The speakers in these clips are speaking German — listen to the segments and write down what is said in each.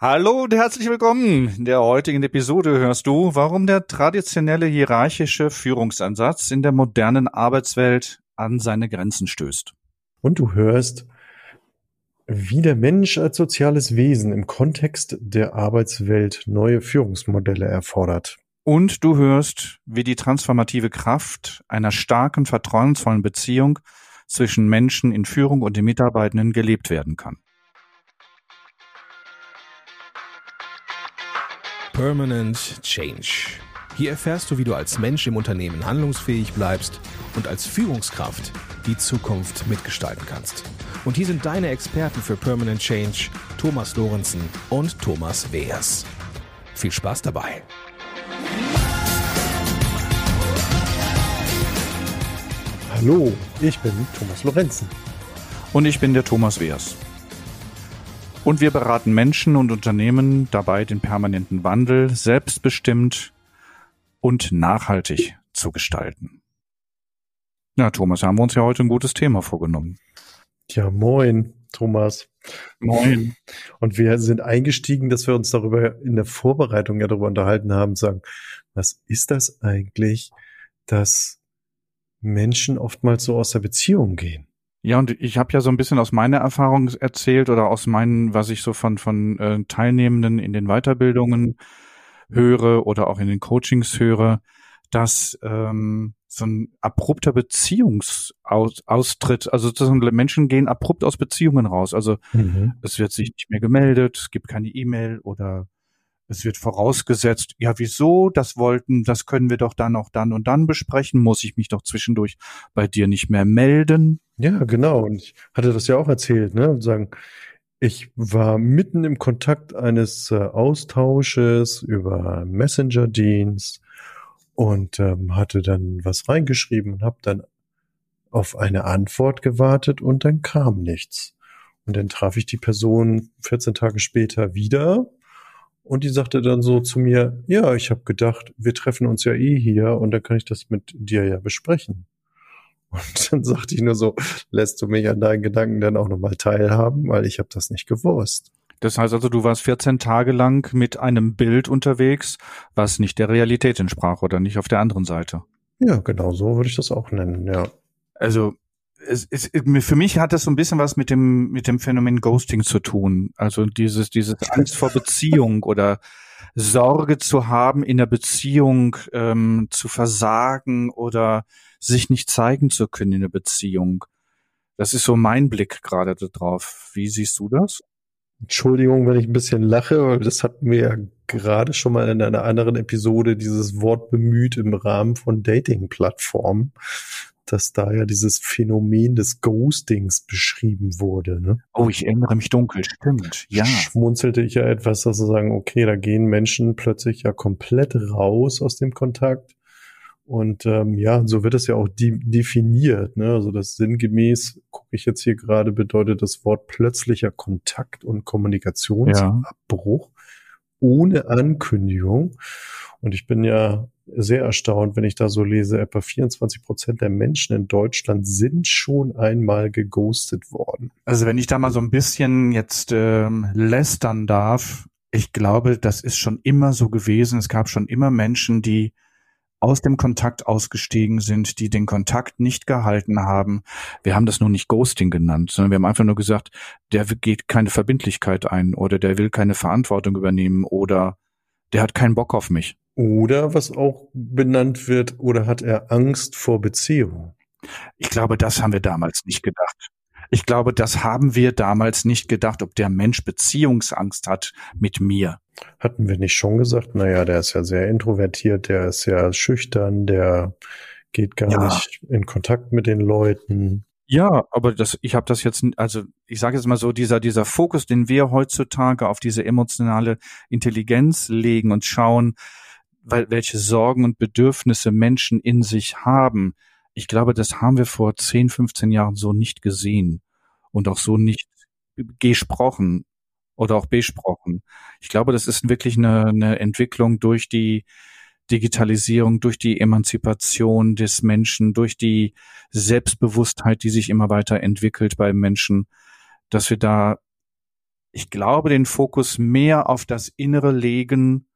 Hallo und herzlich willkommen. In der heutigen Episode hörst du, warum der traditionelle hierarchische Führungsansatz in der modernen Arbeitswelt an seine Grenzen stößt. Und du hörst, wie der Mensch als soziales Wesen im Kontext der Arbeitswelt neue Führungsmodelle erfordert. Und du hörst, wie die transformative Kraft einer starken, vertrauensvollen Beziehung zwischen Menschen in Führung und den Mitarbeitenden gelebt werden kann. Permanent Change. Hier erfährst du, wie du als Mensch im Unternehmen handlungsfähig bleibst und als Führungskraft die Zukunft mitgestalten kannst. Und hier sind deine Experten für Permanent Change, Thomas Lorenzen und Thomas Weers. Viel Spaß dabei! Hallo, ich bin Thomas Lorenzen. Und ich bin der Thomas Weers. Und wir beraten Menschen und Unternehmen dabei, den permanenten Wandel selbstbestimmt und nachhaltig zu gestalten. Ja, Thomas, haben wir uns ja heute ein gutes Thema vorgenommen. Ja, moin, Thomas. Moin. Und wir sind eingestiegen, dass wir uns darüber in der Vorbereitung ja darüber unterhalten haben, sagen, was ist das eigentlich, dass Menschen oftmals so aus der Beziehung gehen. Ja, und ich habe ja so ein bisschen aus meiner Erfahrung erzählt oder aus meinen, was ich so von, von äh, Teilnehmenden in den Weiterbildungen höre oder auch in den Coachings höre, dass ähm, so ein abrupter Beziehungsaustritt, also Menschen gehen abrupt aus Beziehungen raus. Also mhm. es wird sich nicht mehr gemeldet, es gibt keine E-Mail oder es wird vorausgesetzt, ja, wieso, das wollten, das können wir doch dann auch dann und dann besprechen, muss ich mich doch zwischendurch bei dir nicht mehr melden? Ja, genau. Und ich hatte das ja auch erzählt, ne? Und sagen, ich war mitten im Kontakt eines äh, Austausches über Messenger-Dienst und ähm, hatte dann was reingeschrieben und habe dann auf eine Antwort gewartet und dann kam nichts. Und dann traf ich die Person 14 Tage später wieder und die sagte dann so zu mir, ja, ich habe gedacht, wir treffen uns ja eh hier und dann kann ich das mit dir ja besprechen. Und dann sagte ich nur so, lässt du mich an deinen Gedanken dann auch nochmal teilhaben, weil ich habe das nicht gewusst. Das heißt also, du warst 14 Tage lang mit einem Bild unterwegs, was nicht der Realität entsprach oder nicht auf der anderen Seite. Ja, genau so würde ich das auch nennen, ja. Also es, es, für mich hat das so ein bisschen was mit dem mit dem Phänomen Ghosting zu tun. Also dieses dieses Angst vor Beziehung oder Sorge zu haben, in der Beziehung ähm, zu versagen oder sich nicht zeigen zu können in der Beziehung. Das ist so mein Blick gerade darauf. Wie siehst du das? Entschuldigung, wenn ich ein bisschen lache, weil das hatten wir ja gerade schon mal in einer anderen Episode dieses Wort bemüht im Rahmen von Dating-Plattformen dass da ja dieses Phänomen des Ghostings beschrieben wurde. Ne? Oh, ich erinnere mich dunkel, stimmt. Ja. Schmunzelte ich ja etwas, dass sie sagen, okay, da gehen Menschen plötzlich ja komplett raus aus dem Kontakt. Und ähm, ja, so wird es ja auch de definiert. Ne? Also das sinngemäß, gucke ich jetzt hier gerade, bedeutet das Wort plötzlicher Kontakt und Kommunikationsabbruch ja. ohne Ankündigung. Und ich bin ja sehr erstaunt, wenn ich da so lese, etwa 24 Prozent der Menschen in Deutschland sind schon einmal geghostet worden. Also wenn ich da mal so ein bisschen jetzt ähm, lästern darf, ich glaube, das ist schon immer so gewesen. Es gab schon immer Menschen, die aus dem Kontakt ausgestiegen sind, die den Kontakt nicht gehalten haben. Wir haben das nur nicht Ghosting genannt, sondern wir haben einfach nur gesagt, der geht keine Verbindlichkeit ein oder der will keine Verantwortung übernehmen oder der hat keinen Bock auf mich. Oder was auch benannt wird, oder hat er Angst vor Beziehung? Ich glaube, das haben wir damals nicht gedacht. Ich glaube, das haben wir damals nicht gedacht, ob der Mensch Beziehungsangst hat mit mir. Hatten wir nicht schon gesagt, naja, der ist ja sehr introvertiert, der ist ja schüchtern, der geht gar ja. nicht in Kontakt mit den Leuten. Ja, aber das, ich habe das jetzt, also ich sage jetzt mal so, dieser dieser Fokus, den wir heutzutage auf diese emotionale Intelligenz legen und schauen, weil, welche Sorgen und Bedürfnisse Menschen in sich haben. Ich glaube, das haben wir vor 10, 15 Jahren so nicht gesehen und auch so nicht gesprochen oder auch besprochen. Ich glaube, das ist wirklich eine, eine Entwicklung durch die Digitalisierung, durch die Emanzipation des Menschen, durch die Selbstbewusstheit, die sich immer weiter entwickelt bei Menschen, dass wir da ich glaube, den Fokus mehr auf das Innere legen,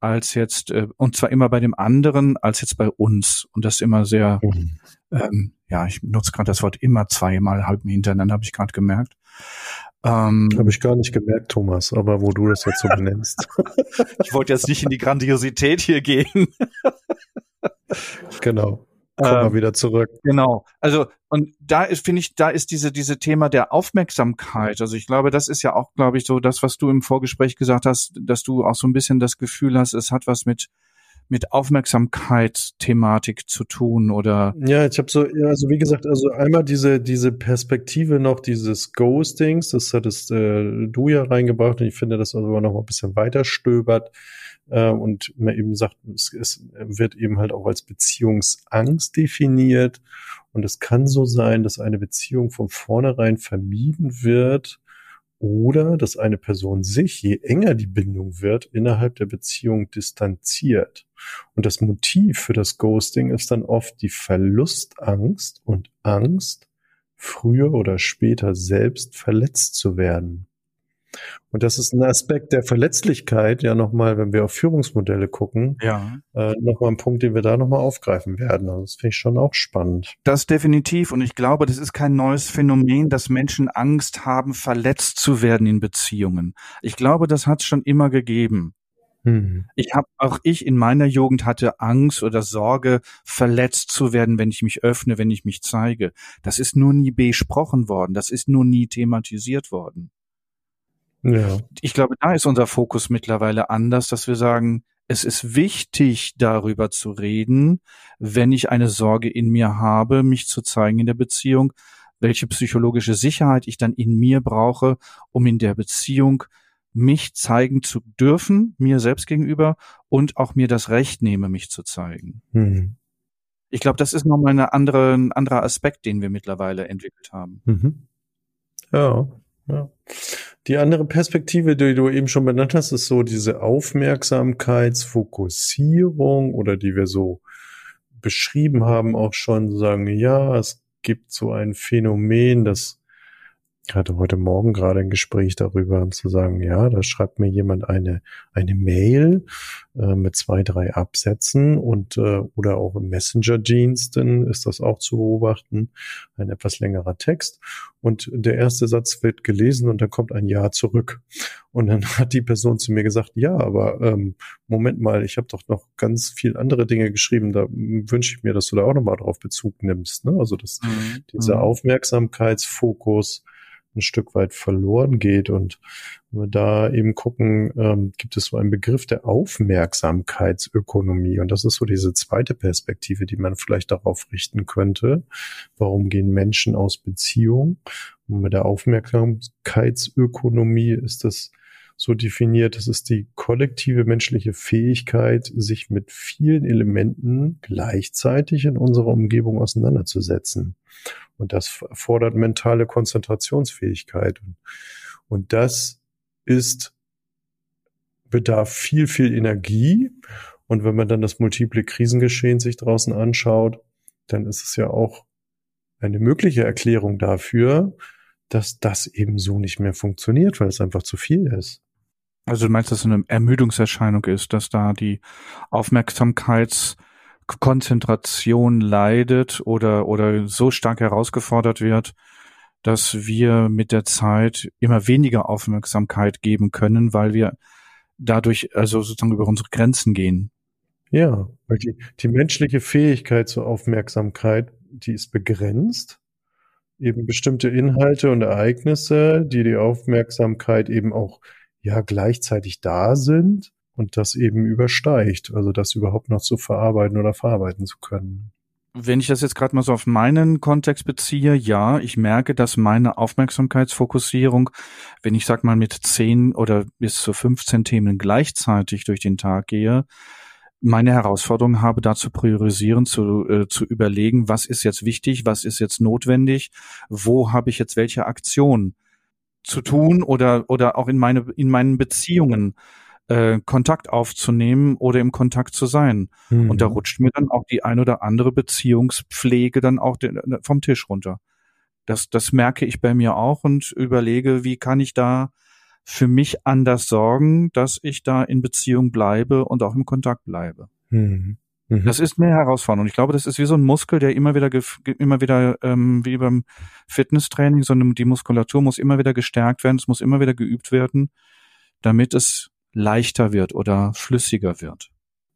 als jetzt, äh, und zwar immer bei dem anderen, als jetzt bei uns. Und das immer sehr, mhm. ähm, ja, ich nutze gerade das Wort immer zweimal halb hintereinander, habe ich gerade gemerkt. Ähm, habe ich gar nicht gemerkt, Thomas, aber wo du das jetzt so benennst. ich wollte jetzt nicht in die Grandiosität hier gehen. genau. Komm mal ähm, wieder zurück. Genau. Also, und da ist, finde ich, da ist diese, diese Thema der Aufmerksamkeit. Also ich glaube, das ist ja auch, glaube ich, so das, was du im Vorgespräch gesagt hast, dass du auch so ein bisschen das Gefühl hast, es hat was mit, mit Aufmerksamkeitsthematik zu tun oder ja ich habe so also wie gesagt also einmal diese diese Perspektive noch dieses Ghostings das hattest äh, du ja reingebracht und ich finde das also noch mal ein bisschen weiter stöbert äh, und man eben sagt, es, es wird eben halt auch als Beziehungsangst definiert. Und es kann so sein, dass eine Beziehung von vornherein vermieden wird oder dass eine Person sich, je enger die Bindung wird, innerhalb der Beziehung distanziert. Und das Motiv für das Ghosting ist dann oft die Verlustangst und Angst, früher oder später selbst verletzt zu werden. Und das ist ein Aspekt der Verletzlichkeit, ja nochmal, wenn wir auf Führungsmodelle gucken, ja. äh, nochmal ein Punkt, den wir da nochmal aufgreifen werden. Also das finde ich schon auch spannend. Das definitiv. Und ich glaube, das ist kein neues Phänomen, dass Menschen Angst haben, verletzt zu werden in Beziehungen. Ich glaube, das hat es schon immer gegeben. Hm. Ich habe auch ich in meiner Jugend hatte Angst oder Sorge, verletzt zu werden, wenn ich mich öffne, wenn ich mich zeige. Das ist nur nie besprochen worden. Das ist nur nie thematisiert worden. Ja. Ich glaube, da ist unser Fokus mittlerweile anders, dass wir sagen, es ist wichtig, darüber zu reden, wenn ich eine Sorge in mir habe, mich zu zeigen in der Beziehung, welche psychologische Sicherheit ich dann in mir brauche, um in der Beziehung mich zeigen zu dürfen, mir selbst gegenüber und auch mir das Recht nehme, mich zu zeigen. Mhm. Ich glaube, das ist nochmal eine andere, ein anderer Aspekt, den wir mittlerweile entwickelt haben. Mhm. Ja, ja. Die andere Perspektive, die du eben schon benannt hast, ist so diese Aufmerksamkeitsfokussierung oder die wir so beschrieben haben, auch schon sagen, ja, es gibt so ein Phänomen, das ich hatte heute Morgen gerade ein Gespräch darüber, um zu sagen, ja, da schreibt mir jemand eine, eine Mail äh, mit zwei, drei Absätzen und äh, oder auch im Messenger-Diensten ist das auch zu beobachten, ein etwas längerer Text. Und der erste Satz wird gelesen und dann kommt ein Ja zurück. Und dann hat die Person zu mir gesagt, ja, aber ähm, Moment mal, ich habe doch noch ganz viel andere Dinge geschrieben, da wünsche ich mir, dass du da auch nochmal drauf Bezug nimmst. Ne? Also das, mhm. dieser mhm. Aufmerksamkeitsfokus, ein Stück weit verloren geht. Und wenn wir da eben gucken, ähm, gibt es so einen Begriff der Aufmerksamkeitsökonomie. Und das ist so diese zweite Perspektive, die man vielleicht darauf richten könnte. Warum gehen Menschen aus Beziehung? Und mit der Aufmerksamkeitsökonomie ist das so definiert, es ist die kollektive menschliche Fähigkeit, sich mit vielen Elementen gleichzeitig in unserer Umgebung auseinanderzusetzen. Und das fordert mentale Konzentrationsfähigkeit. Und das ist, bedarf viel, viel Energie. Und wenn man dann das multiple Krisengeschehen sich draußen anschaut, dann ist es ja auch eine mögliche Erklärung dafür, dass das eben so nicht mehr funktioniert, weil es einfach zu viel ist. Also du meinst, dass es eine Ermüdungserscheinung ist, dass da die Aufmerksamkeitskonzentration leidet oder, oder so stark herausgefordert wird, dass wir mit der Zeit immer weniger Aufmerksamkeit geben können, weil wir dadurch also sozusagen über unsere Grenzen gehen. Ja, weil die, die menschliche Fähigkeit zur Aufmerksamkeit, die ist begrenzt. Eben bestimmte Inhalte und Ereignisse, die die Aufmerksamkeit eben auch ja gleichzeitig da sind und das eben übersteigt, also das überhaupt noch zu verarbeiten oder verarbeiten zu können. Wenn ich das jetzt gerade mal so auf meinen Kontext beziehe, ja, ich merke, dass meine Aufmerksamkeitsfokussierung, wenn ich sag mal mit zehn oder bis zu 15 Themen gleichzeitig durch den Tag gehe, meine Herausforderung habe, da zu priorisieren, zu, äh, zu überlegen, was ist jetzt wichtig, was ist jetzt notwendig, wo habe ich jetzt welche Aktion zu tun oder oder auch in meine in meinen Beziehungen äh, Kontakt aufzunehmen oder im Kontakt zu sein. Mhm. Und da rutscht mir dann auch die ein oder andere Beziehungspflege dann auch den, vom Tisch runter. Das, das merke ich bei mir auch und überlege, wie kann ich da für mich anders sorgen, dass ich da in Beziehung bleibe und auch im Kontakt bleibe. Mhm. Mhm. Das ist eine Herausforderung. Ich glaube, das ist wie so ein Muskel, der immer wieder, immer wieder ähm, wie beim Fitnesstraining, sondern die Muskulatur muss immer wieder gestärkt werden, es muss immer wieder geübt werden, damit es leichter wird oder flüssiger wird.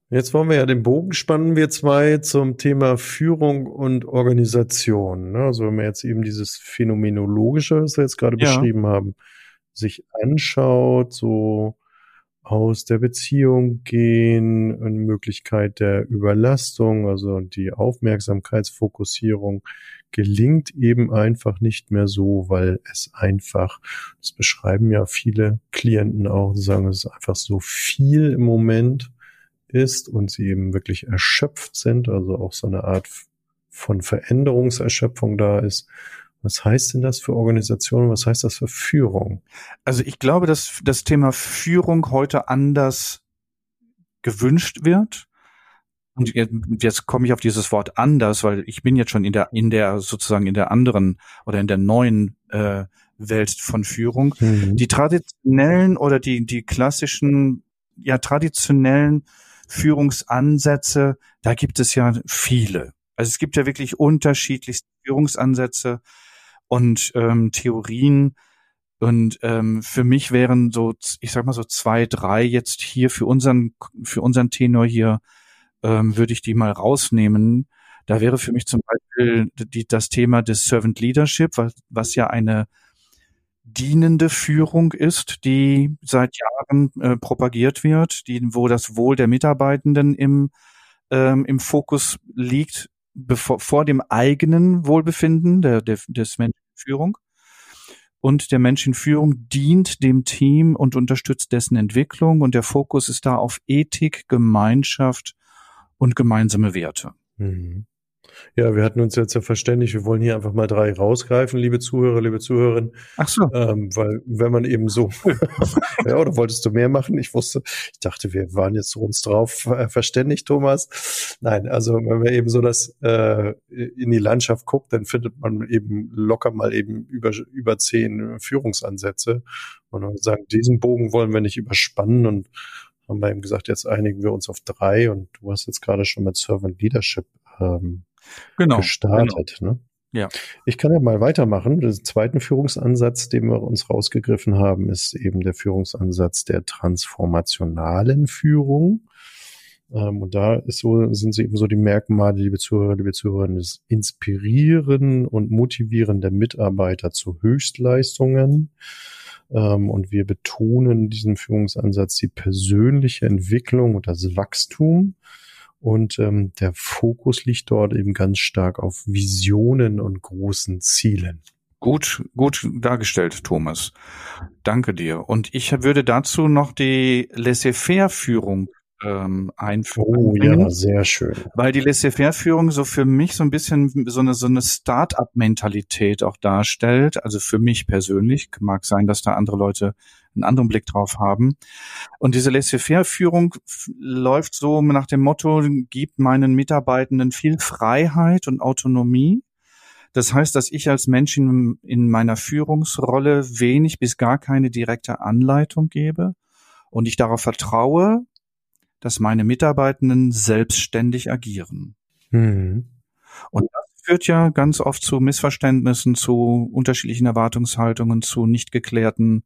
Jetzt wollen wir ja den Bogen spannen, wir zwei, zum Thema Führung und Organisation. Ne? Also wenn wir jetzt eben dieses Phänomenologische, was wir jetzt gerade ja. beschrieben haben, sich anschaut, so aus der Beziehung gehen, eine Möglichkeit der Überlastung, also die Aufmerksamkeitsfokussierung gelingt eben einfach nicht mehr so, weil es einfach, das beschreiben ja viele Klienten auch, sagen, es ist einfach so viel im Moment ist und sie eben wirklich erschöpft sind, also auch so eine Art von Veränderungserschöpfung da ist was heißt denn das für Organisationen? Was heißt das für Führung? Also ich glaube, dass das Thema Führung heute anders gewünscht wird. Und jetzt komme ich auf dieses Wort anders, weil ich bin jetzt schon in der, in der sozusagen in der anderen oder in der neuen äh, Welt von Führung. Mhm. Die traditionellen oder die, die klassischen, ja, traditionellen Führungsansätze, da gibt es ja viele. Also es gibt ja wirklich unterschiedlichste Führungsansätze und ähm, Theorien. Und ähm, für mich wären so, ich sag mal so zwei, drei jetzt hier für unseren, für unseren Tenor hier, ähm, würde ich die mal rausnehmen. Da wäre für mich zum Beispiel die, das Thema des Servant Leadership, was, was ja eine dienende Führung ist, die seit Jahren äh, propagiert wird, die, wo das Wohl der Mitarbeitenden im, ähm, im Fokus liegt, bevor, vor dem eigenen Wohlbefinden der, der, des Menschen Führung. Und der Mensch in Führung dient dem Team und unterstützt dessen Entwicklung. Und der Fokus ist da auf Ethik, Gemeinschaft und gemeinsame Werte. Mhm. Ja, wir hatten uns jetzt ja verständigt, wir wollen hier einfach mal drei rausgreifen, liebe Zuhörer, liebe Zuhörerinnen. Ach so. Ähm, weil wenn man eben so, ja, oder wolltest du mehr machen? Ich wusste, ich dachte, wir waren jetzt uns drauf äh, verständigt, Thomas. Nein, also wenn man eben so das äh, in die Landschaft guckt, dann findet man eben locker mal eben über, über zehn Führungsansätze. Und dann sagen, diesen Bogen wollen wir nicht überspannen und haben wir eben gesagt, jetzt einigen wir uns auf drei und du hast jetzt gerade schon mit Servant Leadership ähm, genau, gestartet. Genau. Ne? Ja. Ich kann ja mal weitermachen. Den zweiten Führungsansatz, den wir uns rausgegriffen haben, ist eben der Führungsansatz der transformationalen Führung. Ähm, und da ist so, sind sie eben so die Merkmale, liebe Zuhörer, liebe Zuhörer, das Inspirieren und Motivieren der Mitarbeiter zu Höchstleistungen. Ähm, und wir betonen diesen Führungsansatz die persönliche Entwicklung und das Wachstum und ähm, der Fokus liegt dort eben ganz stark auf Visionen und großen Zielen. Gut, gut dargestellt, Thomas. Danke dir. Und ich würde dazu noch die Laissez-faire-Führung ähm, einführen. Oh ja, sehr schön. Weil die Laissez-faire-Führung so für mich so ein bisschen so eine, so eine Start-up-Mentalität auch darstellt. Also für mich persönlich mag sein, dass da andere Leute einen anderen Blick drauf haben. Und diese Laissez-faire-Führung läuft so nach dem Motto, gibt meinen Mitarbeitenden viel Freiheit und Autonomie. Das heißt, dass ich als Mensch in, in meiner Führungsrolle wenig bis gar keine direkte Anleitung gebe und ich darauf vertraue, dass meine Mitarbeitenden selbstständig agieren. Mhm. Und das führt ja ganz oft zu Missverständnissen, zu unterschiedlichen Erwartungshaltungen, zu nicht geklärten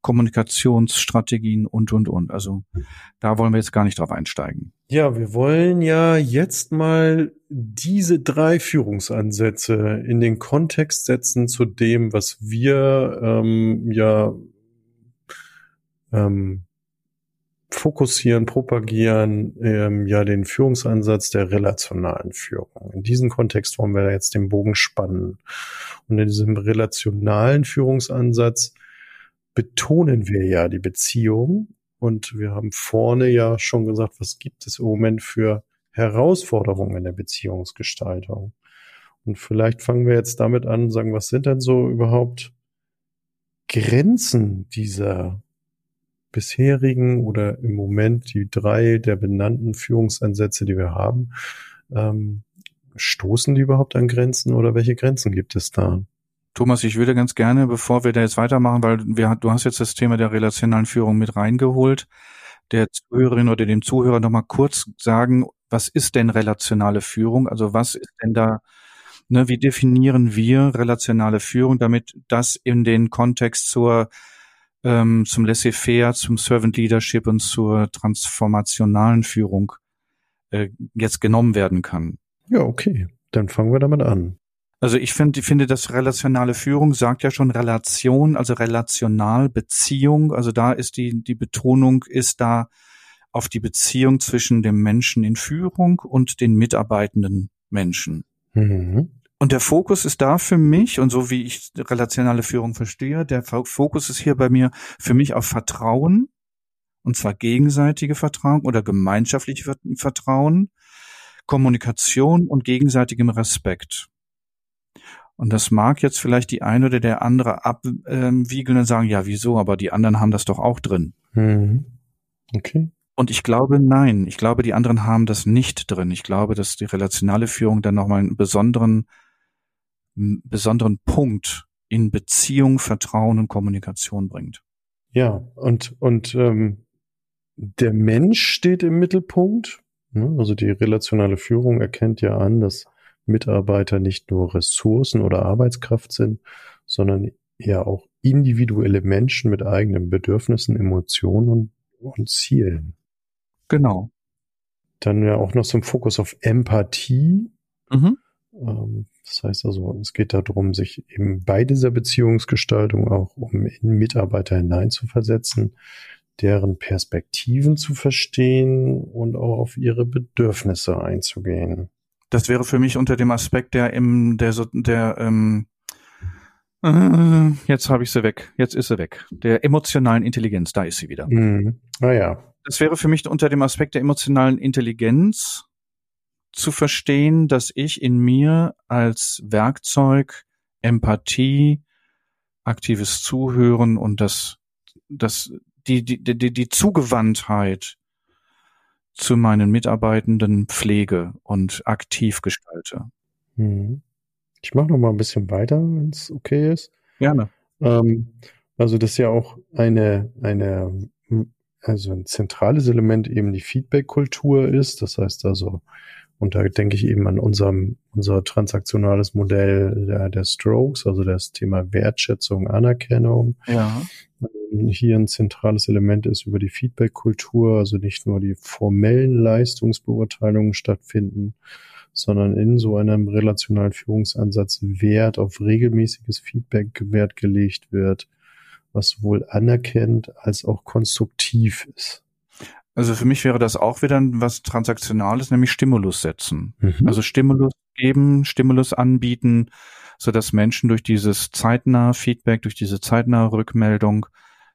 Kommunikationsstrategien und, und, und. Also da wollen wir jetzt gar nicht drauf einsteigen. Ja, wir wollen ja jetzt mal diese drei Führungsansätze in den Kontext setzen zu dem, was wir ähm, ja ähm, fokussieren, propagieren, ähm, ja den Führungsansatz der relationalen Führung. In diesem Kontext wollen wir jetzt den Bogen spannen. Und in diesem relationalen Führungsansatz betonen wir ja die Beziehung. Und wir haben vorne ja schon gesagt, was gibt es im Moment für Herausforderungen in der Beziehungsgestaltung. Und vielleicht fangen wir jetzt damit an, sagen, was sind denn so überhaupt Grenzen dieser bisherigen oder im Moment die drei der benannten Führungsansätze, die wir haben, ähm, stoßen die überhaupt an Grenzen oder welche Grenzen gibt es da? Thomas, ich würde ganz gerne, bevor wir da jetzt weitermachen, weil wir, du hast jetzt das Thema der relationalen Führung mit reingeholt, der Zuhörerin oder dem Zuhörer nochmal kurz sagen, was ist denn relationale Führung? Also was ist denn da, ne, wie definieren wir relationale Führung, damit das in den Kontext zur ähm, zum Laissez-faire, zum Servant Leadership und zur transformationalen Führung äh, jetzt genommen werden kann. Ja, okay. Dann fangen wir damit an. Also ich finde, ich finde, das relationale Führung sagt ja schon Relation, also relational, Beziehung. Also da ist die, die Betonung ist da auf die Beziehung zwischen dem Menschen in Führung und den mitarbeitenden Menschen. Mhm. Und der Fokus ist da für mich, und so wie ich relationale Führung verstehe, der Fokus ist hier bei mir für mich auf Vertrauen, und zwar gegenseitige Vertrauen oder gemeinschaftliche Vertrauen, Kommunikation und gegenseitigem Respekt. Und das mag jetzt vielleicht die eine oder der andere abwiegeln und sagen, ja, wieso, aber die anderen haben das doch auch drin. Mhm. Okay. Und ich glaube, nein, ich glaube, die anderen haben das nicht drin. Ich glaube, dass die relationale Führung dann nochmal einen besonderen, besonderen Punkt in Beziehung, Vertrauen und Kommunikation bringt. Ja, und, und ähm, der Mensch steht im Mittelpunkt. Ne? Also die relationale Führung erkennt ja an, dass Mitarbeiter nicht nur Ressourcen oder Arbeitskraft sind, sondern ja auch individuelle Menschen mit eigenen Bedürfnissen, Emotionen und, und Zielen. Genau. Dann ja auch noch so ein Fokus auf Empathie. Mhm. Ähm, das heißt also, es geht darum, sich eben bei dieser Beziehungsgestaltung auch um in Mitarbeiter hineinzuversetzen, deren Perspektiven zu verstehen und auch auf ihre Bedürfnisse einzugehen. Das wäre für mich unter dem Aspekt der im der der ähm, äh, jetzt habe ich sie weg, jetzt ist sie weg. Der emotionalen Intelligenz, da ist sie wieder. Mhm. Ah ja. Das wäre für mich unter dem Aspekt der emotionalen Intelligenz zu verstehen, dass ich in mir als Werkzeug Empathie, aktives Zuhören und das, das, die, die, die, die Zugewandtheit zu meinen Mitarbeitenden pflege und aktiv gestalte. Hm. Ich mache noch mal ein bisschen weiter, wenn es okay ist. Gerne. Ähm, also das ist ja auch eine, eine, also ein zentrales Element eben die Feedback-Kultur ist. Das heißt also, und da denke ich eben an unserem, unser transaktionales Modell der, der Strokes, also das Thema Wertschätzung, Anerkennung. Ja. Ähm, hier ein zentrales Element ist über die Feedback-Kultur, also nicht nur die formellen Leistungsbeurteilungen stattfinden, sondern in so einem relationalen Führungsansatz Wert auf regelmäßiges Feedback Wert gelegt wird, was sowohl anerkennt als auch konstruktiv ist. Also für mich wäre das auch wieder was Transaktionales, nämlich Stimulus setzen. Mhm. Also Stimulus geben, Stimulus anbieten, so dass Menschen durch dieses zeitnahe Feedback, durch diese zeitnahe Rückmeldung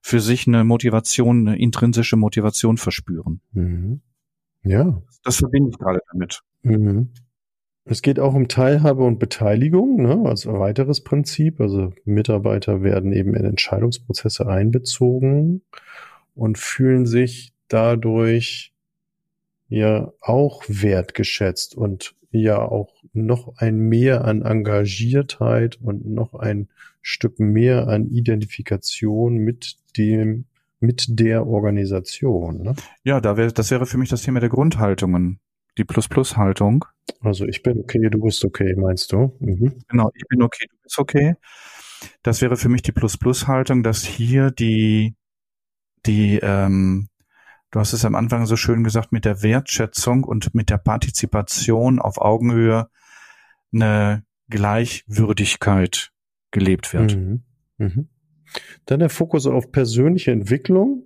für sich eine Motivation, eine intrinsische Motivation verspüren. Mhm. Ja. Das verbinde ich gerade damit. Mhm. Es geht auch um Teilhabe und Beteiligung, ne, als weiteres Prinzip. Also Mitarbeiter werden eben in Entscheidungsprozesse einbezogen und fühlen sich dadurch ja auch wertgeschätzt und ja auch noch ein Mehr an Engagiertheit und noch ein Stück mehr an Identifikation mit dem, mit der Organisation. Ne? Ja, da wäre, das wäre für mich das Thema der Grundhaltungen, die Plus-Plus-Haltung. Also ich bin okay, du bist okay, meinst du? Mhm. Genau, ich bin okay, du bist okay. Das wäre für mich die Plus-Plus-Haltung, dass hier die, die ähm, Du hast es am Anfang so schön gesagt, mit der Wertschätzung und mit der Partizipation auf Augenhöhe eine Gleichwürdigkeit gelebt wird. Mhm. Mhm. Dann der Fokus auf persönliche Entwicklung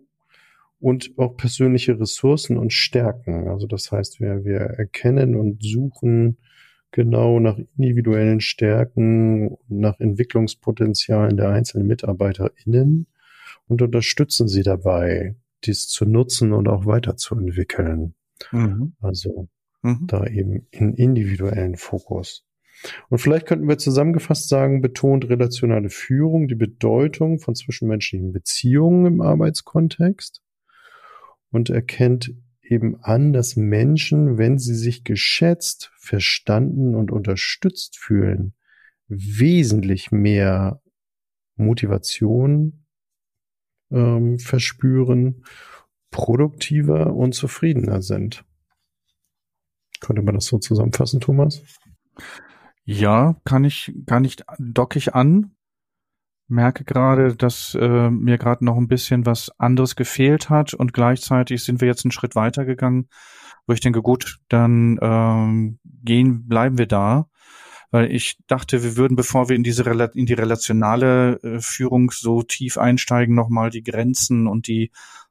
und auch persönliche Ressourcen und Stärken. Also das heißt, wir, wir erkennen und suchen genau nach individuellen Stärken, nach Entwicklungspotenzialen der einzelnen MitarbeiterInnen und unterstützen sie dabei, dies zu nutzen und auch weiterzuentwickeln. Mhm. Also mhm. da eben in individuellen Fokus. Und vielleicht könnten wir zusammengefasst sagen, betont relationale Führung die Bedeutung von zwischenmenschlichen Beziehungen im Arbeitskontext und erkennt eben an, dass Menschen, wenn sie sich geschätzt, verstanden und unterstützt fühlen, wesentlich mehr Motivation ähm, verspüren, produktiver und zufriedener sind. Könnte man das so zusammenfassen, Thomas? Ja, kann ich, kann ich, dock ich an. Merke gerade, dass äh, mir gerade noch ein bisschen was anderes gefehlt hat und gleichzeitig sind wir jetzt einen Schritt weiter gegangen, wo ich denke, gut, dann ähm, gehen, bleiben wir da weil ich dachte, wir würden, bevor wir in diese in die relationale äh, Führung so tief einsteigen, nochmal die Grenzen und die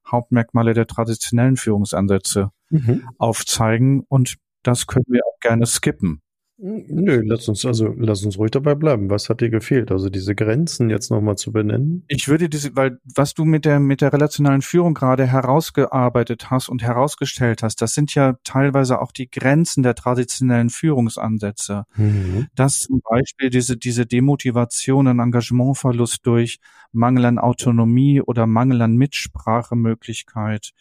Hauptmerkmale der traditionellen Führungsansätze mhm. aufzeigen. Und das können wir auch gerne skippen. Nö, lass uns also lass uns ruhig dabei bleiben. Was hat dir gefehlt? Also diese Grenzen jetzt nochmal zu benennen? Ich würde diese, weil was du mit der mit der relationalen Führung gerade herausgearbeitet hast und herausgestellt hast, das sind ja teilweise auch die Grenzen der traditionellen Führungsansätze. Mhm. Dass zum Beispiel diese diese Demotivation und Engagementverlust durch Mangel an Autonomie oder Mangel an Mitsprachemöglichkeit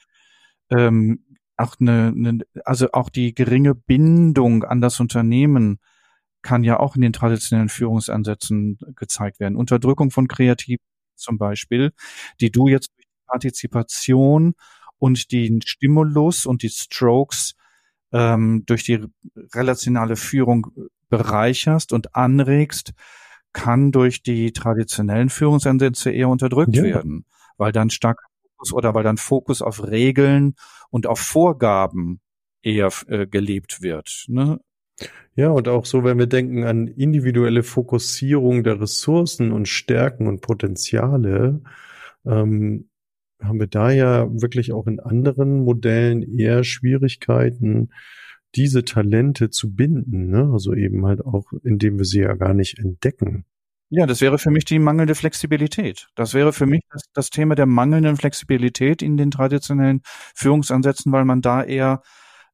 ähm, auch eine, eine, also auch die geringe Bindung an das Unternehmen kann ja auch in den traditionellen Führungsansätzen gezeigt werden. Unterdrückung von Kreativ zum Beispiel, die du jetzt durch Partizipation und den Stimulus und die Strokes ähm, durch die relationale Führung bereicherst und anregst, kann durch die traditionellen Führungsansätze eher unterdrückt ja. werden, weil dann stark Fokus oder weil dann Fokus auf Regeln und auf Vorgaben eher äh, gelebt wird. Ne? Ja, und auch so, wenn wir denken an individuelle Fokussierung der Ressourcen und Stärken und Potenziale, ähm, haben wir da ja wirklich auch in anderen Modellen eher Schwierigkeiten, diese Talente zu binden. Ne? Also eben halt auch, indem wir sie ja gar nicht entdecken. Ja, das wäre für mich die mangelnde Flexibilität. Das wäre für mich das, das, Thema der mangelnden Flexibilität in den traditionellen Führungsansätzen, weil man da eher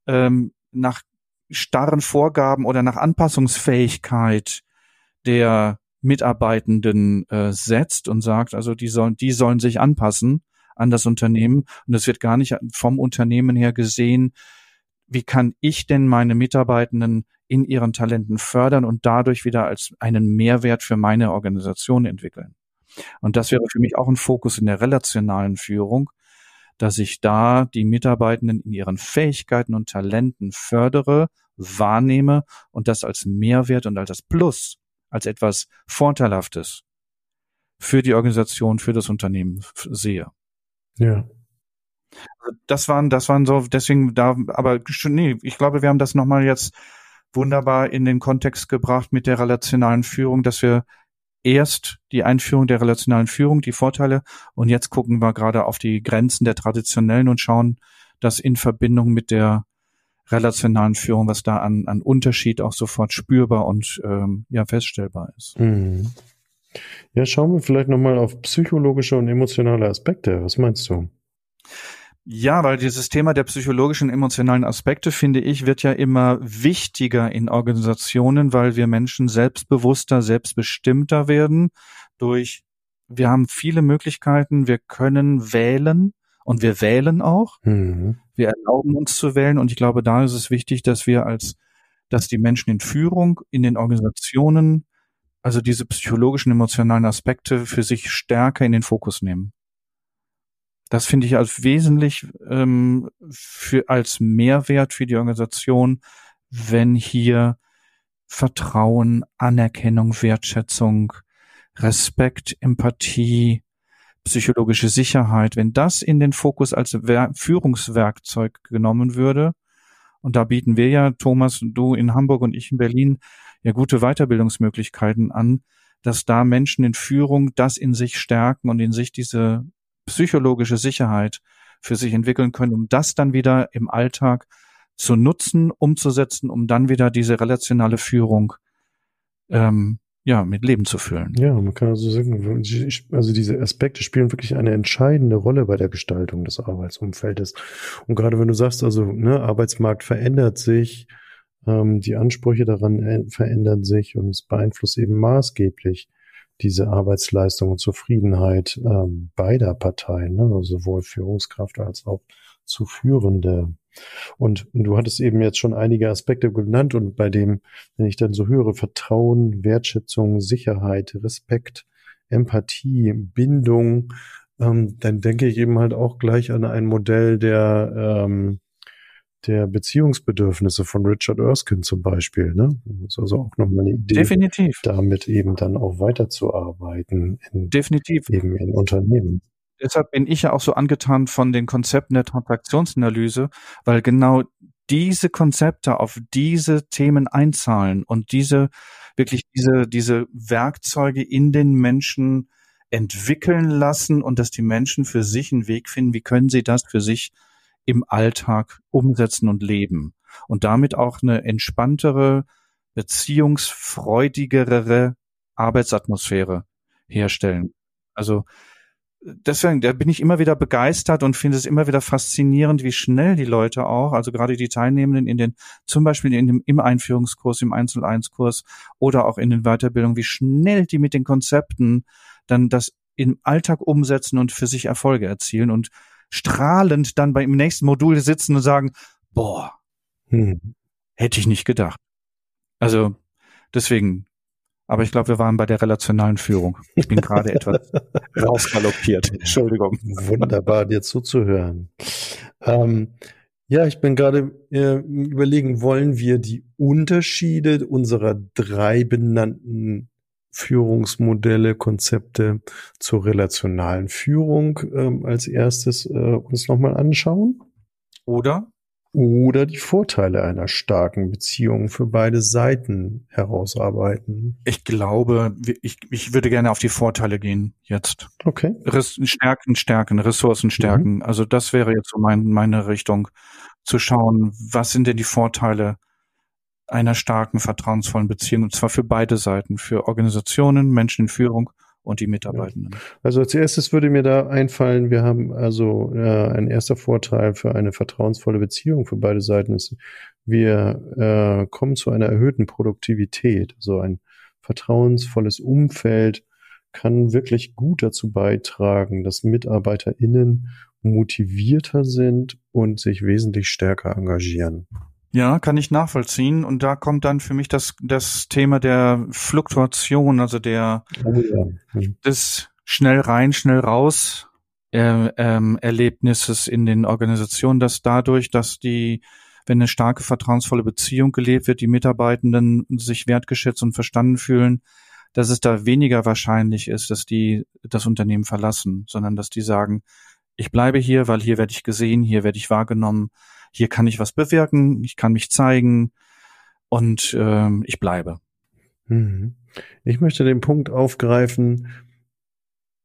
ähm, nach starren Vorgaben oder nach Anpassungsfähigkeit der Mitarbeitenden äh, setzt und sagt, also die sollen, die sollen sich anpassen an das Unternehmen und es wird gar nicht vom Unternehmen her gesehen, wie kann ich denn meine Mitarbeitenden in ihren Talenten fördern und dadurch wieder als einen Mehrwert für meine Organisation entwickeln. Und das wäre für mich auch ein Fokus in der relationalen Führung, dass ich da die Mitarbeitenden in ihren Fähigkeiten und Talenten fördere, wahrnehme und das als Mehrwert und als Plus, als etwas Vorteilhaftes für die Organisation, für das Unternehmen sehe. Ja. Das waren, das waren so, deswegen da, aber nee, ich glaube, wir haben das nochmal jetzt wunderbar in den Kontext gebracht mit der relationalen Führung, dass wir erst die Einführung der relationalen Führung, die Vorteile, und jetzt gucken wir gerade auf die Grenzen der traditionellen und schauen das in Verbindung mit der relationalen Führung, was da an, an Unterschied auch sofort spürbar und ähm, ja feststellbar ist. Mhm. Ja, schauen wir vielleicht nochmal auf psychologische und emotionale Aspekte. Was meinst du? Ja, weil dieses Thema der psychologischen, emotionalen Aspekte, finde ich, wird ja immer wichtiger in Organisationen, weil wir Menschen selbstbewusster, selbstbestimmter werden durch, wir haben viele Möglichkeiten, wir können wählen und wir wählen auch. Mhm. Wir erlauben uns zu wählen und ich glaube, da ist es wichtig, dass wir als, dass die Menschen in Führung, in den Organisationen, also diese psychologischen, emotionalen Aspekte für sich stärker in den Fokus nehmen. Das finde ich als wesentlich ähm, für als Mehrwert für die Organisation, wenn hier Vertrauen, Anerkennung, Wertschätzung, Respekt, Empathie, psychologische Sicherheit, wenn das in den Fokus als Wer Führungswerkzeug genommen würde, und da bieten wir ja, Thomas, du in Hamburg und ich in Berlin, ja gute Weiterbildungsmöglichkeiten an, dass da Menschen in Führung das in sich stärken und in sich diese psychologische Sicherheit für sich entwickeln können, um das dann wieder im Alltag zu nutzen, umzusetzen, um dann wieder diese relationale Führung ähm, ja mit Leben zu füllen. Ja, man kann also sagen, also diese Aspekte spielen wirklich eine entscheidende Rolle bei der Gestaltung des Arbeitsumfeldes. Und gerade wenn du sagst, also ne, Arbeitsmarkt verändert sich, ähm, die Ansprüche daran äh, verändern sich und es beeinflusst eben maßgeblich diese Arbeitsleistung und Zufriedenheit ähm, beider Parteien, ne? also sowohl Führungskraft als auch zu Führende. Und du hattest eben jetzt schon einige Aspekte genannt und bei dem, wenn ich dann so höre, Vertrauen, Wertschätzung, Sicherheit, Respekt, Empathie, Bindung, ähm, dann denke ich eben halt auch gleich an ein Modell der, ähm, der Beziehungsbedürfnisse von Richard Erskine zum Beispiel. Ne? Das ist also auch nochmal eine Idee, Definitiv. damit eben dann auch weiterzuarbeiten. In, Definitiv. Eben in Unternehmen. Deshalb bin ich ja auch so angetan von den Konzepten der Transaktionsanalyse, weil genau diese Konzepte auf diese Themen einzahlen und diese wirklich diese, diese Werkzeuge in den Menschen entwickeln lassen und dass die Menschen für sich einen Weg finden, wie können sie das für sich im Alltag umsetzen und leben und damit auch eine entspanntere, beziehungsfreudigere Arbeitsatmosphäre herstellen. Also deswegen, da bin ich immer wieder begeistert und finde es immer wieder faszinierend, wie schnell die Leute auch, also gerade die Teilnehmenden in den, zum Beispiel in dem, im Einführungskurs, im Einzel-1-Kurs oder auch in den Weiterbildungen, wie schnell die mit den Konzepten dann das im Alltag umsetzen und für sich Erfolge erzielen und strahlend dann beim nächsten Modul sitzen und sagen, boah, hm. hätte ich nicht gedacht. Also deswegen aber ich glaube, wir waren bei der relationalen Führung. Ich bin gerade etwas rausgaloppiert. Entschuldigung. Wunderbar, dir zuzuhören. Ähm, ja, ich bin gerade äh, überlegen, wollen wir die Unterschiede unserer drei benannten Führungsmodelle, Konzepte zur relationalen Führung ähm, als erstes äh, uns nochmal anschauen? Oder oder die Vorteile einer starken Beziehung für beide Seiten herausarbeiten? Ich glaube, ich, ich würde gerne auf die Vorteile gehen jetzt. Okay. Res stärken, stärken, Ressourcen stärken. Mhm. Also das wäre jetzt so mein, meine Richtung, zu schauen, was sind denn die Vorteile einer starken, vertrauensvollen Beziehung, und zwar für beide Seiten, für Organisationen, Menschen in Führung und die Mitarbeitenden. Also als erstes würde mir da einfallen, wir haben also äh, ein erster Vorteil für eine vertrauensvolle Beziehung für beide Seiten ist, wir äh, kommen zu einer erhöhten Produktivität. So also ein vertrauensvolles Umfeld kann wirklich gut dazu beitragen, dass MitarbeiterInnen motivierter sind und sich wesentlich stärker engagieren. Ja, kann ich nachvollziehen. Und da kommt dann für mich das, das Thema der Fluktuation, also der oh ja. mhm. des schnell rein, schnell raus äh, ähm, Erlebnisses in den Organisationen, dass dadurch, dass die, wenn eine starke vertrauensvolle Beziehung gelebt wird, die Mitarbeitenden sich wertgeschätzt und verstanden fühlen, dass es da weniger wahrscheinlich ist, dass die das Unternehmen verlassen, sondern dass die sagen, ich bleibe hier, weil hier werde ich gesehen, hier werde ich wahrgenommen, hier kann ich was bewirken, ich kann mich zeigen und ähm, ich bleibe. Mhm. Ich möchte den Punkt aufgreifen,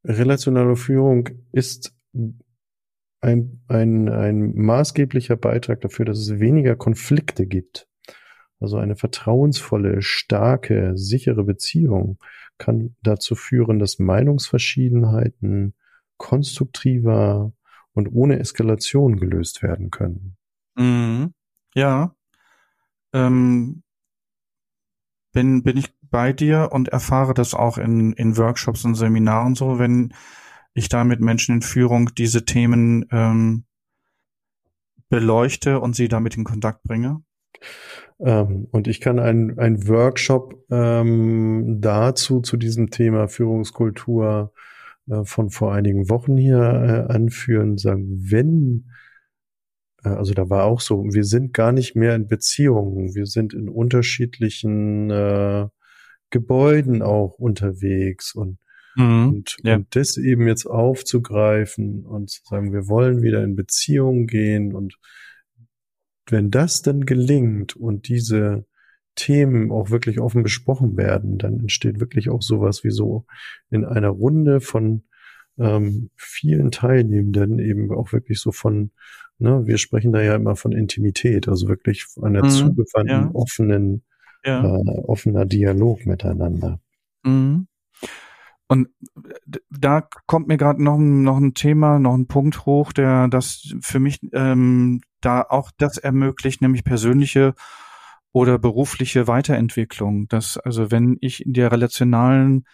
relationale Führung ist ein, ein, ein maßgeblicher Beitrag dafür, dass es weniger Konflikte gibt. Also eine vertrauensvolle, starke, sichere Beziehung kann dazu führen, dass Meinungsverschiedenheiten konstruktiver und ohne Eskalation gelöst werden können. Mhm. Ja. Ähm, bin, bin ich bei dir und erfahre das auch in, in Workshops und Seminaren so, wenn ich da mit Menschen in Führung diese Themen ähm, beleuchte und sie damit in Kontakt bringe. Ähm, und ich kann einen ein Workshop ähm, dazu, zu diesem Thema Führungskultur äh, von vor einigen Wochen hier äh, anführen, sagen, wenn also da war auch so, wir sind gar nicht mehr in Beziehungen, wir sind in unterschiedlichen äh, Gebäuden auch unterwegs und, mhm, und, ja. und das eben jetzt aufzugreifen und zu sagen, wir wollen wieder in Beziehungen gehen und wenn das dann gelingt und diese Themen auch wirklich offen besprochen werden, dann entsteht wirklich auch sowas wie so in einer Runde von ähm, vielen Teilnehmenden eben auch wirklich so von Ne? Wir sprechen da ja immer von Intimität, also wirklich einer mhm, zugewandten, ja. offenen, ja. Äh, offener Dialog miteinander. Mhm. Und da kommt mir gerade noch, noch ein Thema, noch ein Punkt hoch, der das für mich ähm, da auch das ermöglicht, nämlich persönliche oder berufliche Weiterentwicklung. Dass also wenn ich in der relationalen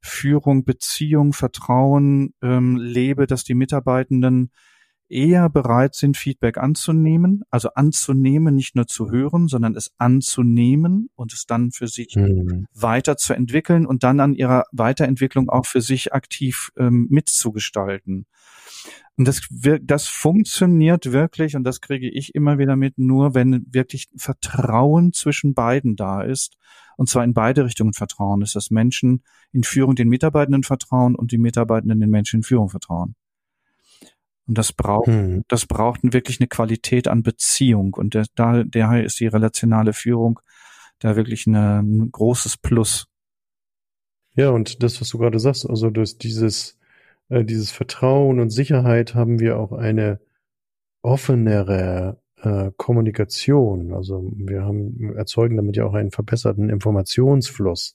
Führung, Beziehung, Vertrauen ähm, lebe, dass die Mitarbeitenden eher bereit sind, Feedback anzunehmen, also anzunehmen, nicht nur zu hören, sondern es anzunehmen und es dann für sich mhm. weiterzuentwickeln und dann an ihrer Weiterentwicklung auch für sich aktiv ähm, mitzugestalten. Und das, das funktioniert wirklich, und das kriege ich immer wieder mit, nur wenn wirklich Vertrauen zwischen beiden da ist. Und zwar in beide Richtungen Vertrauen ist, dass Menschen in Führung den Mitarbeitenden vertrauen und die Mitarbeitenden den Menschen in Führung vertrauen. Und das braucht, hm. das braucht wirklich eine Qualität an Beziehung. Und der, da, daher ist die relationale Führung da wirklich eine, ein großes Plus. Ja, und das, was du gerade sagst, also durch dieses, äh, dieses Vertrauen und Sicherheit haben wir auch eine offenere äh, Kommunikation. Also wir haben, erzeugen damit ja auch einen verbesserten Informationsfluss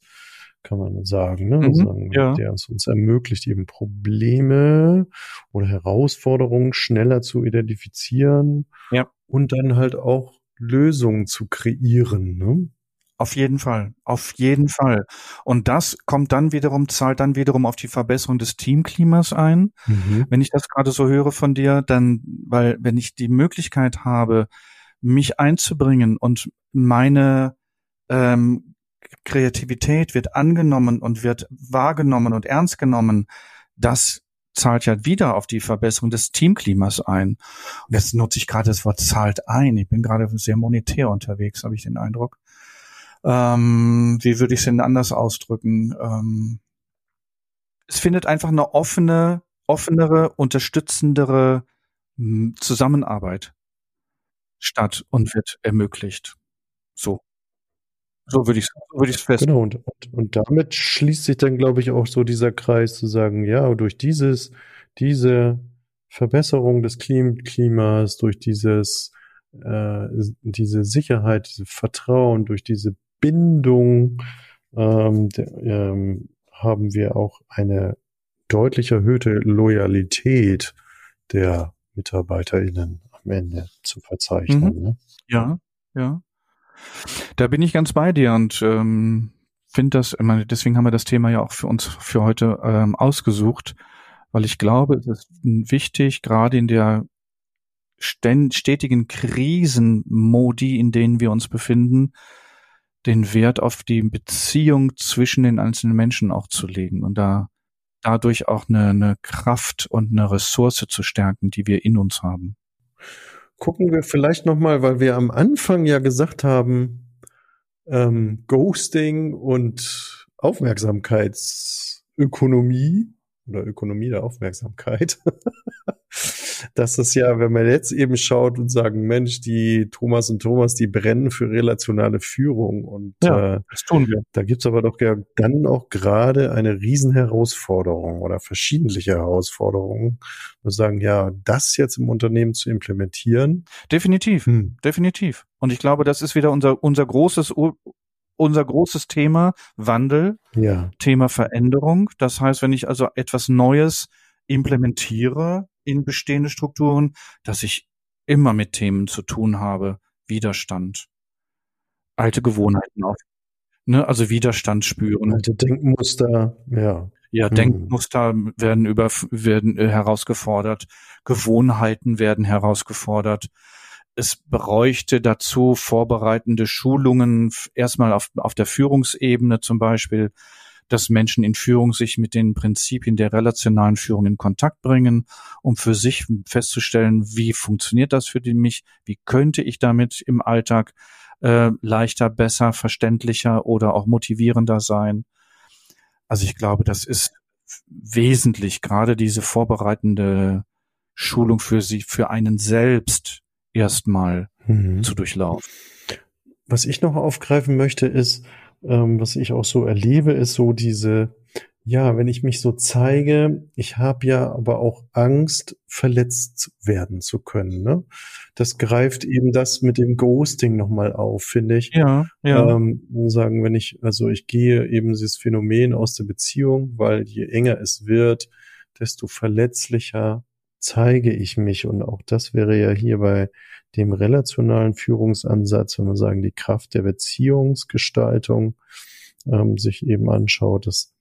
kann man sagen, ne? Mhm, sagen, ja. der uns, uns ermöglicht, eben Probleme oder Herausforderungen schneller zu identifizieren ja. und dann halt auch Lösungen zu kreieren. Ne? Auf jeden Fall, auf jeden Fall. Und das kommt dann wiederum, zahlt dann wiederum auf die Verbesserung des Teamklimas ein. Mhm. Wenn ich das gerade so höre von dir, dann, weil wenn ich die Möglichkeit habe, mich einzubringen und meine ähm, Kreativität wird angenommen und wird wahrgenommen und ernst genommen, das zahlt ja wieder auf die Verbesserung des Teamklimas ein. Und jetzt nutze ich gerade das Wort zahlt ein. Ich bin gerade sehr monetär unterwegs, habe ich den Eindruck. Ähm, wie würde ich es denn anders ausdrücken? Ähm, es findet einfach eine offene, offenere, unterstützendere hm, Zusammenarbeit statt und wird ermöglicht. So. So würde ich so würde ich es fest. Genau, und, und, und damit schließt sich dann, glaube ich, auch so dieser Kreis zu sagen, ja, durch dieses, diese Verbesserung des Klimas, durch dieses, äh, diese Sicherheit, diese Vertrauen, durch diese Bindung, ähm, de, ähm, haben wir auch eine deutlich erhöhte Loyalität der MitarbeiterInnen am Ende zu verzeichnen. Mhm. Ne? Ja, ja. Da bin ich ganz bei dir und ähm, finde das, ich meine, deswegen haben wir das Thema ja auch für uns für heute ähm, ausgesucht, weil ich glaube, es ist wichtig, gerade in der stetigen Krisenmodi, in denen wir uns befinden, den Wert auf die Beziehung zwischen den einzelnen Menschen auch zu legen und da dadurch auch eine, eine Kraft und eine Ressource zu stärken, die wir in uns haben gucken wir vielleicht nochmal, weil wir am Anfang ja gesagt haben, ähm, Ghosting und Aufmerksamkeitsökonomie oder Ökonomie der Aufmerksamkeit. das ist ja, wenn man jetzt eben schaut und sagen, Mensch, die Thomas und Thomas, die brennen für relationale Führung und ja, äh, das tun wir. Da gibt's aber doch ja dann auch gerade eine Riesenherausforderung oder verschiedentliche Herausforderungen und sagen, ja, das jetzt im Unternehmen zu implementieren. Definitiv, hm. definitiv. Und ich glaube, das ist wieder unser, unser großes unser großes Thema Wandel, ja. Thema Veränderung. Das heißt, wenn ich also etwas Neues implementiere in bestehende Strukturen, dass ich immer mit Themen zu tun habe. Widerstand, alte Gewohnheiten auf, ne, also Widerstand spüren. Alte Denkmuster, ja. Ja, hm. Denkmuster werden über werden äh, herausgefordert, Gewohnheiten werden herausgefordert es bräuchte dazu vorbereitende Schulungen, erstmal auf, auf der Führungsebene zum Beispiel, dass Menschen in Führung sich mit den Prinzipien der relationalen Führung in Kontakt bringen, um für sich festzustellen, wie funktioniert das für mich, wie könnte ich damit im Alltag äh, leichter, besser, verständlicher oder auch motivierender sein. Also ich glaube, das ist wesentlich, gerade diese vorbereitende Schulung für sie, für einen selbst, erstmal mhm. zu durchlaufen. Was ich noch aufgreifen möchte, ist, ähm, was ich auch so erlebe, ist so diese, ja, wenn ich mich so zeige, ich habe ja aber auch Angst, verletzt werden zu können. Ne? Das greift eben das mit dem Ghosting nochmal auf, finde ich. Ja, ja. Ähm, sagen, wenn ich, also ich gehe eben dieses Phänomen aus der Beziehung, weil je enger es wird, desto verletzlicher zeige ich mich. Und auch das wäre ja hier bei dem relationalen Führungsansatz, wenn man sagen, die Kraft der Beziehungsgestaltung ähm, sich eben anschaut, dass,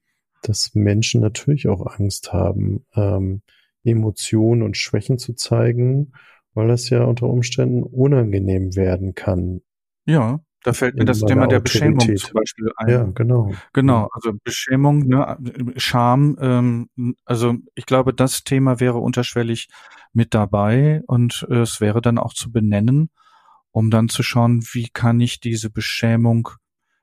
dass Menschen natürlich auch Angst haben, ähm, Emotionen und Schwächen zu zeigen, weil das ja unter Umständen unangenehm werden kann. Ja, da fällt mir das Thema der Beschämung zum Beispiel ein. Ja, genau. Genau, also Beschämung, ne, Scham, ähm, also ich glaube, das Thema wäre unterschwellig mit dabei und äh, es wäre dann auch zu benennen, um dann zu schauen, wie kann ich diese Beschämung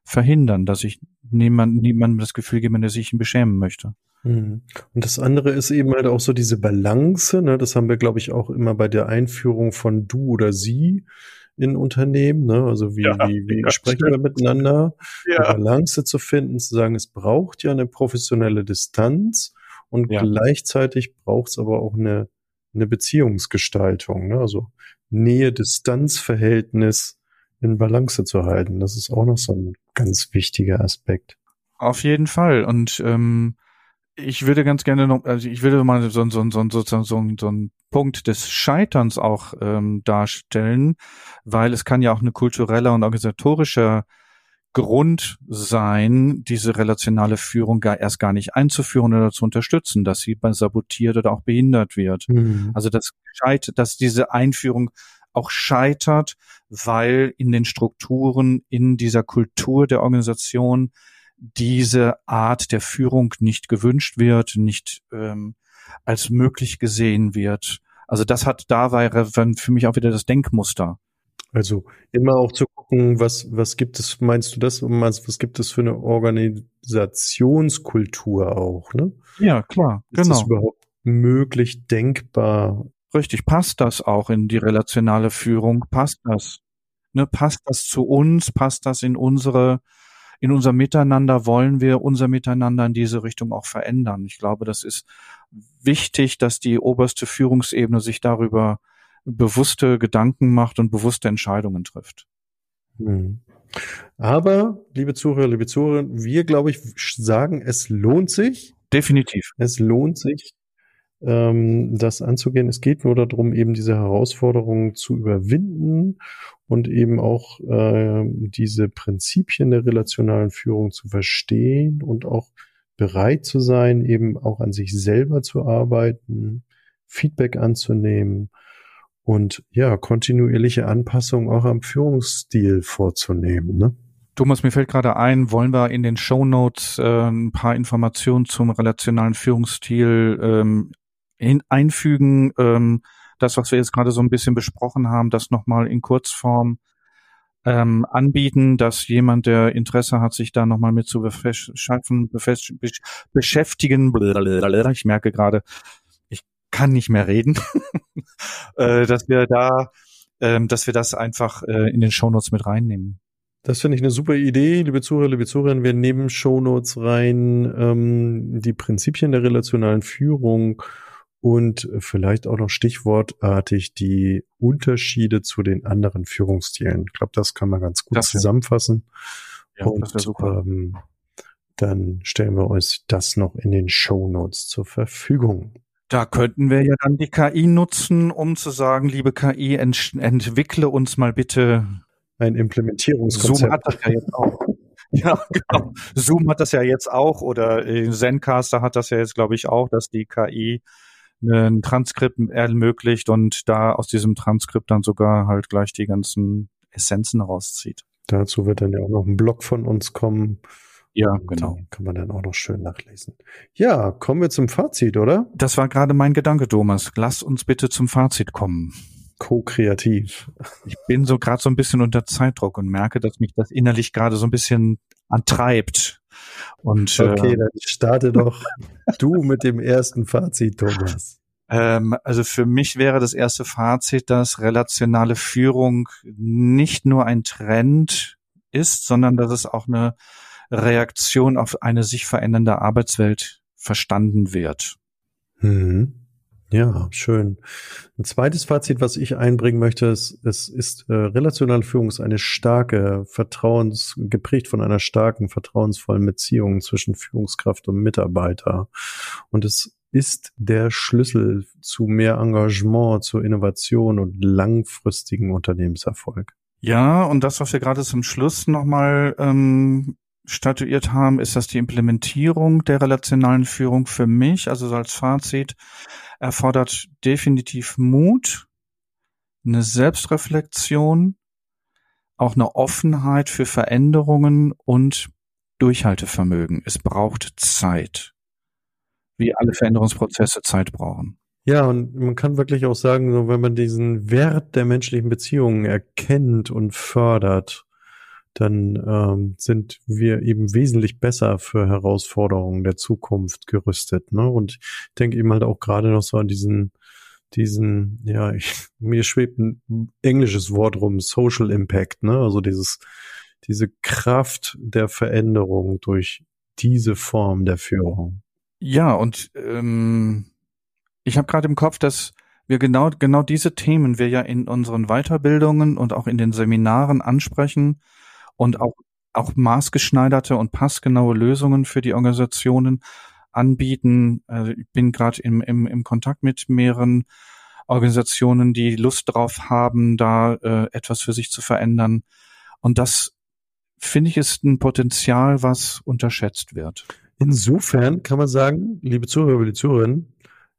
verhindern, dass ich niemand, niemandem das Gefühl gebe, dass ich ihn beschämen möchte. Mhm. Und das andere ist eben halt auch so diese Balance, ne? das haben wir, glaube ich, auch immer bei der Einführung von du oder sie in Unternehmen, ne? Also wie, ja, wie, wie ja, sprechen stimmt. wir miteinander, ja. eine Balance zu finden, zu sagen, es braucht ja eine professionelle Distanz und ja. gleichzeitig braucht es aber auch eine, eine Beziehungsgestaltung, ne? Also Nähe-Distanz-Verhältnis in Balance zu halten. Das ist auch noch so ein ganz wichtiger Aspekt. Auf jeden Fall. Und ähm, ich würde ganz gerne noch, also ich würde mal so, so, so, so, so, so, so einen Punkt des Scheiterns auch ähm, darstellen, weil es kann ja auch eine kulturelle und organisatorische Grund sein, diese relationale Führung gar erst gar nicht einzuführen oder zu unterstützen, dass sie sabotiert oder auch behindert wird. Mhm. Also das scheitert, dass diese Einführung auch scheitert, weil in den Strukturen, in dieser Kultur der Organisation diese Art der Führung nicht gewünscht wird, nicht ähm, als möglich gesehen wird. Also das hat da wäre für mich auch wieder das Denkmuster. Also immer auch zu gucken, was, was gibt es, meinst du das, was gibt es für eine Organisationskultur auch, ne? Ja, klar, ist genau. Ist das überhaupt möglich, denkbar? Richtig, passt das auch in die relationale Führung? Passt das? Ne, passt das zu uns? Passt das in unsere in unser Miteinander wollen wir unser Miteinander in diese Richtung auch verändern. Ich glaube, das ist wichtig, dass die oberste Führungsebene sich darüber bewusste Gedanken macht und bewusste Entscheidungen trifft. Hm. Aber, liebe Zuhörer, liebe Zuhörer, wir, glaube ich, sagen, es lohnt sich. Definitiv. Es lohnt sich, ähm, das anzugehen. Es geht nur darum, eben diese Herausforderungen zu überwinden und eben auch äh, diese Prinzipien der relationalen Führung zu verstehen und auch bereit zu sein, eben auch an sich selber zu arbeiten, Feedback anzunehmen und ja, kontinuierliche Anpassungen auch am Führungsstil vorzunehmen. Ne? Thomas, mir fällt gerade ein, wollen wir in den Show Notes äh, ein paar Informationen zum relationalen Führungsstil ähm, hin einfügen. Ähm, das, was wir jetzt gerade so ein bisschen besprochen haben, das nochmal in Kurzform ähm, anbieten, dass jemand, der Interesse hat, sich da nochmal mit zu beschaffen, beschäftigen. Ich merke gerade, ich kann nicht mehr reden, äh, dass wir da, ähm, dass wir das einfach äh, in den Shownotes mit reinnehmen. Das finde ich eine super Idee, liebe Zuhörer, liebe Zuhörer. Wir nehmen Shownotes rein, ähm, die Prinzipien der relationalen Führung und vielleicht auch noch stichwortartig die Unterschiede zu den anderen Führungsstilen. Ich glaube, das kann man ganz gut das zusammenfassen. Ja, und. Ähm, dann stellen wir uns das noch in den Show Notes zur Verfügung. Da könnten wir ja dann die KI nutzen, um zu sagen, liebe KI, ent entwickle uns mal bitte ein Implementierungskonzept. Zoom hat das ja jetzt auch. ja, genau. Zoom hat das ja jetzt auch oder äh, Zencaster hat das ja jetzt, glaube ich, auch, dass die KI ein Transkript ermöglicht und da aus diesem Transkript dann sogar halt gleich die ganzen Essenzen rauszieht. Dazu wird dann ja auch noch ein Blog von uns kommen. Ja, genau. Kann man dann auch noch schön nachlesen. Ja, kommen wir zum Fazit, oder? Das war gerade mein Gedanke, Thomas. Lass uns bitte zum Fazit kommen. Co-kreativ. Ich bin so gerade so ein bisschen unter Zeitdruck und merke, dass mich das innerlich gerade so ein bisschen antreibt. Und, okay, äh, dann starte doch du mit dem ersten Fazit, Thomas. Ähm, also für mich wäre das erste Fazit, dass relationale Führung nicht nur ein Trend ist, sondern dass es auch eine Reaktion auf eine sich verändernde Arbeitswelt verstanden wird. Mhm. Ja, schön. Ein zweites Fazit, was ich einbringen möchte, ist, es ist äh, relationale Führung ist eine starke, vertrauens, geprägt von einer starken, vertrauensvollen Beziehung zwischen Führungskraft und Mitarbeiter. Und es ist der Schlüssel zu mehr Engagement, zur Innovation und langfristigen Unternehmenserfolg. Ja, und das, was wir gerade zum Schluss nochmal ähm, statuiert haben, ist, dass die Implementierung der relationalen Führung für mich, also so als Fazit, erfordert definitiv Mut, eine Selbstreflexion, auch eine Offenheit für Veränderungen und Durchhaltevermögen. Es braucht Zeit. Wie alle Veränderungsprozesse Zeit brauchen. Ja, und man kann wirklich auch sagen, so, wenn man diesen Wert der menschlichen Beziehungen erkennt und fördert, dann ähm, sind wir eben wesentlich besser für Herausforderungen der Zukunft gerüstet. Ne? Und ich denke eben halt auch gerade noch so an diesen, diesen, ja, ich, mir schwebt ein englisches Wort rum, Social Impact, ne? Also dieses, diese Kraft der Veränderung durch diese Form der Führung. Ja, und ähm, ich habe gerade im Kopf, dass wir genau genau diese Themen wir ja in unseren Weiterbildungen und auch in den Seminaren ansprechen und auch auch maßgeschneiderte und passgenaue Lösungen für die Organisationen anbieten. Also ich bin gerade im, im, im Kontakt mit mehreren Organisationen, die Lust drauf haben, da äh, etwas für sich zu verändern. Und das finde ich ist ein Potenzial, was unterschätzt wird. Insofern kann man sagen, liebe Zuhörer, liebe Zuhörerinnen,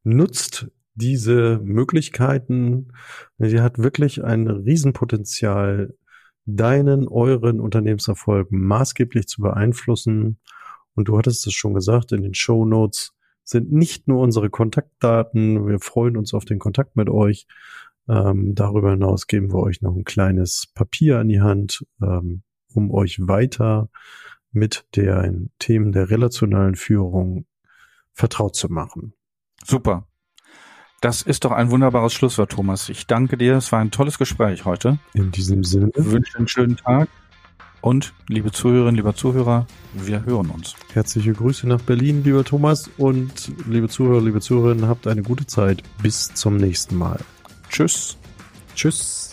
nutzt diese Möglichkeiten. Sie hat wirklich ein Riesenpotenzial, deinen, euren Unternehmenserfolg maßgeblich zu beeinflussen. Und du hattest es schon gesagt, in den Show Notes sind nicht nur unsere Kontaktdaten. Wir freuen uns auf den Kontakt mit euch. Ähm, darüber hinaus geben wir euch noch ein kleines Papier an die Hand, ähm, um euch weiter mit den Themen der relationalen Führung vertraut zu machen. Super. Das ist doch ein wunderbares Schlusswort, Thomas. Ich danke dir. Es war ein tolles Gespräch heute. In diesem Sinne. Ich wünsche einen schönen Tag. Und liebe Zuhörerinnen, lieber Zuhörer, wir hören uns. Herzliche Grüße nach Berlin, lieber Thomas. Und liebe Zuhörer, liebe Zuhörerinnen, habt eine gute Zeit. Bis zum nächsten Mal. Tschüss. Tschüss.